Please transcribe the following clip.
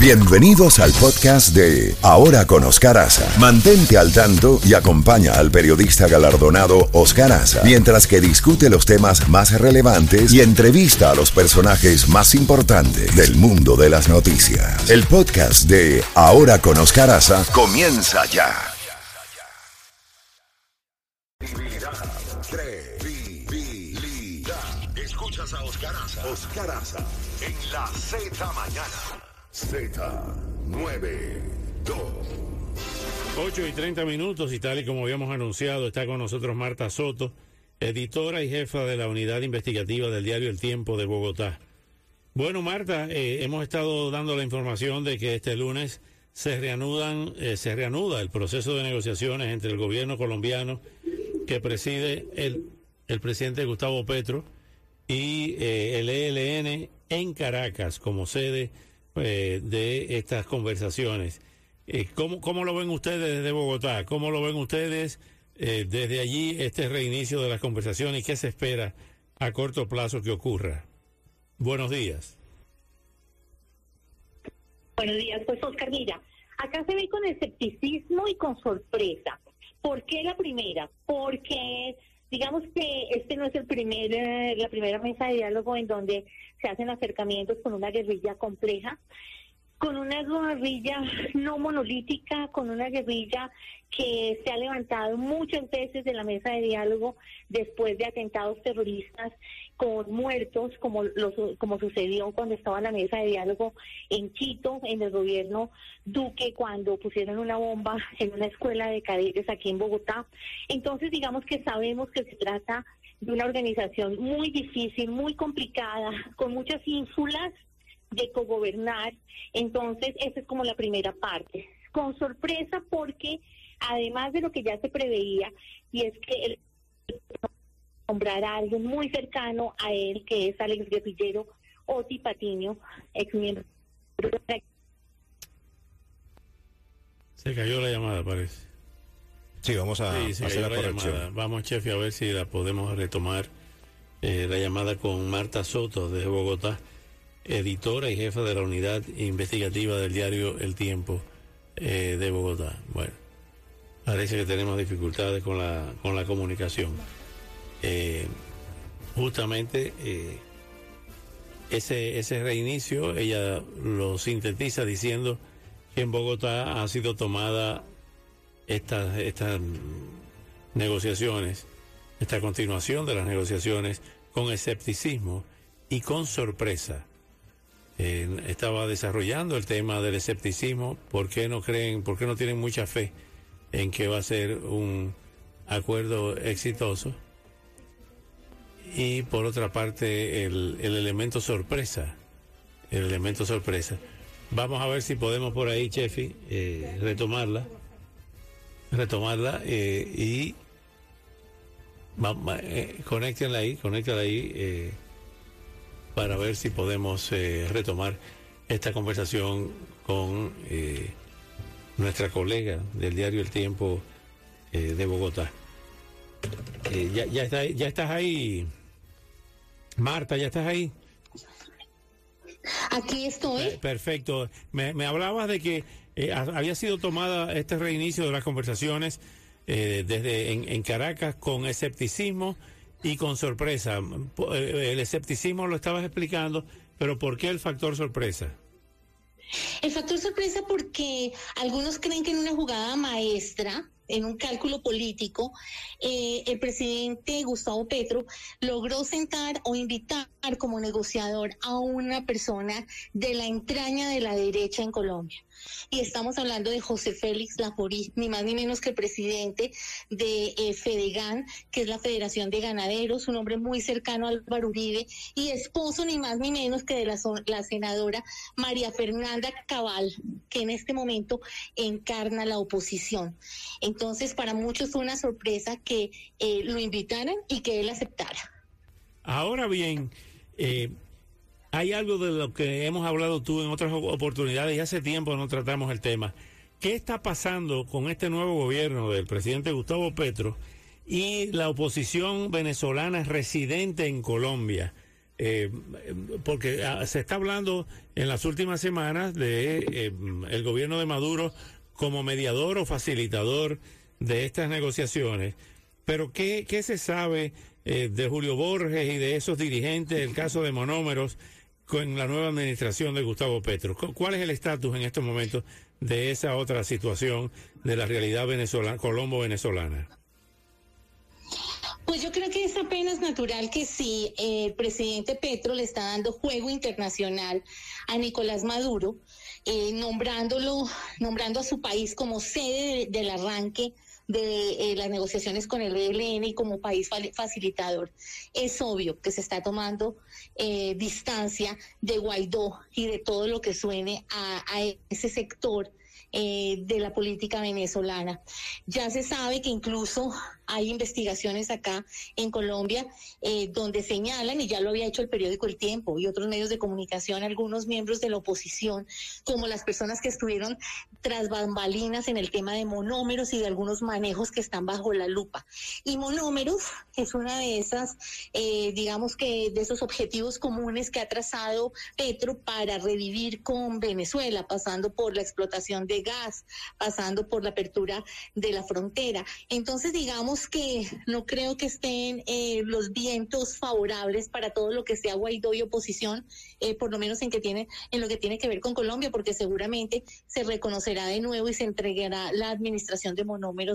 Bienvenidos al podcast de Ahora con Oscar Aza. Mantente al tanto y acompaña al periodista galardonado Oscar Aza mientras que discute los temas más relevantes y entrevista a los personajes más importantes del mundo de las noticias. El podcast de Ahora con Oscar Aza comienza ya. Escuchas a Oscar Aza. Oscar Aza en la Z mañana. Z92. 8 y 30 minutos y tal y como habíamos anunciado, está con nosotros Marta Soto, editora y jefa de la unidad investigativa del diario El Tiempo de Bogotá. Bueno, Marta, eh, hemos estado dando la información de que este lunes se reanudan, eh, se reanuda el proceso de negociaciones entre el gobierno colombiano que preside el, el presidente Gustavo Petro y eh, el ELN en Caracas como sede eh, de estas conversaciones. Eh, ¿cómo, ¿Cómo lo ven ustedes desde Bogotá? ¿Cómo lo ven ustedes eh, desde allí este reinicio de las conversaciones y qué se espera a corto plazo que ocurra? Buenos días. Buenos días, pues Oscar, mira, acá se ve con escepticismo y con sorpresa. ¿Por qué la primera? Porque digamos que este no es el primer, eh, la primera mesa de diálogo en donde se hacen acercamientos con una guerrilla compleja, con una guerrilla no monolítica, con una guerrilla que se ha levantado muchas veces de la mesa de diálogo después de atentados terroristas con muertos, como, lo, como sucedió cuando estaba en la mesa de diálogo en Quito, en el gobierno Duque, cuando pusieron una bomba en una escuela de cadetes aquí en Bogotá. Entonces, digamos que sabemos que se trata de una organización muy difícil, muy complicada, con muchas ínsulas de cogobernar. Entonces, esa es como la primera parte. Con sorpresa porque, además de lo que ya se preveía, y es que el nombrar a alguien muy cercano a él, que es Alex Guerrillero Oti Patiño, ex miembro Se cayó la llamada, parece. Sí, vamos a Sí, se hacer cayó la la corrección. llamada. Vamos, chef, a ver si la podemos retomar. eh, la llamada con Marta Soto de Bogotá, editora y jefa de la unidad investigativa del diario El Tiempo eh, de Bogotá. Bueno, parece que tenemos dificultades con la, con la comunicación. Eh, justamente eh, ese, ese reinicio, ella lo sintetiza diciendo que en Bogotá ha sido tomada estas, estas negociaciones, esta continuación de las negociaciones con escepticismo y con sorpresa. Estaba desarrollando el tema del escepticismo, ¿por qué no creen, por qué no tienen mucha fe en que va a ser un acuerdo exitoso? Y por otra parte, el, el elemento sorpresa, el elemento sorpresa. Vamos a ver si podemos por ahí, Chefi, eh, retomarla retomarla eh, y eh, conéctenla ahí, conéctenla ahí eh, para ver si podemos eh, retomar esta conversación con eh, nuestra colega del diario El Tiempo eh, de Bogotá. Eh, ya, ya, está, ya estás ahí, Marta, ya estás ahí. Aquí estoy. Perfecto. Me, me hablabas de que eh, ha- había sido tomada este reinicio de las conversaciones eh, desde en, en Caracas con escepticismo y con sorpresa. Eh, El escepticismo lo estabas explicando, pero ¿por qué el factor sorpresa? El factor sorpresa porque algunos creen que en una jugada maestra, en un cálculo político, eh, el presidente Gustavo Petro logró sentar o invitar como negociador a una persona de la entraña de la derecha en Colombia. Y estamos hablando de José Félix Laforí, ni más ni menos que el presidente de eh, Fedegan, que es la Federación de Ganaderos, un hombre muy cercano a Álvaro Uribe, y esposo ni más ni menos que de la, senadora María Fernanda Cabal, que en este momento encarna la oposición. Entonces, para muchos fue una sorpresa que eh, lo invitaran y que él aceptara. Ahora bien, eh, hay algo de lo que hemos hablado tú en otras oportunidades y hace tiempo no tratamos el tema. ¿Qué está pasando con este nuevo gobierno del presidente Gustavo Petro y la oposición venezolana residente en Colombia? Eh, porque ah, se está hablando en las últimas semanas de eh, el gobierno de Maduro como mediador o facilitador de estas negociaciones. Pero ¿qué, qué se sabe eh, de Julio Borges y de esos dirigentes del caso de monómeros con la nueva administración de Gustavo Petro? ¿Cuál es el estatus en estos momentos de esa otra situación de la realidad venezolana, colombo-venezolana? Pues yo creo que es apenas natural que si el presidente Petro le está dando juego internacional a Nicolás Maduro, eh, nombrándolo, nombrando a su país como sede del arranque de eh, las negociaciones con el ELN y como país facilitador. Es obvio que se está tomando eh, distancia de Guaidó y de todo lo que suene a ese sector eh, de la política venezolana. Ya se sabe que incluso hay investigaciones acá en Colombia eh, donde señalan, y ya lo había hecho el periódico El Tiempo y otros medios de comunicación, algunos miembros de la oposición, como las personas que estuvieron tras bambalinas en el tema de monómeros y de algunos manejos que están bajo la lupa. Y monómeros es una de esas, eh, digamos que de esos objetivos comunes que ha trazado Petro para revivir con Venezuela, pasando por la explotación de gas, pasando por la apertura de la frontera. Entonces, digamos que no creo que estén eh, los vientos favorables para todo lo que sea Guaidó y oposición, eh, por lo menos en que tiene, en lo que tiene que ver con Colombia, porque seguramente se reconocerá de nuevo y se entregará la administración de monómeros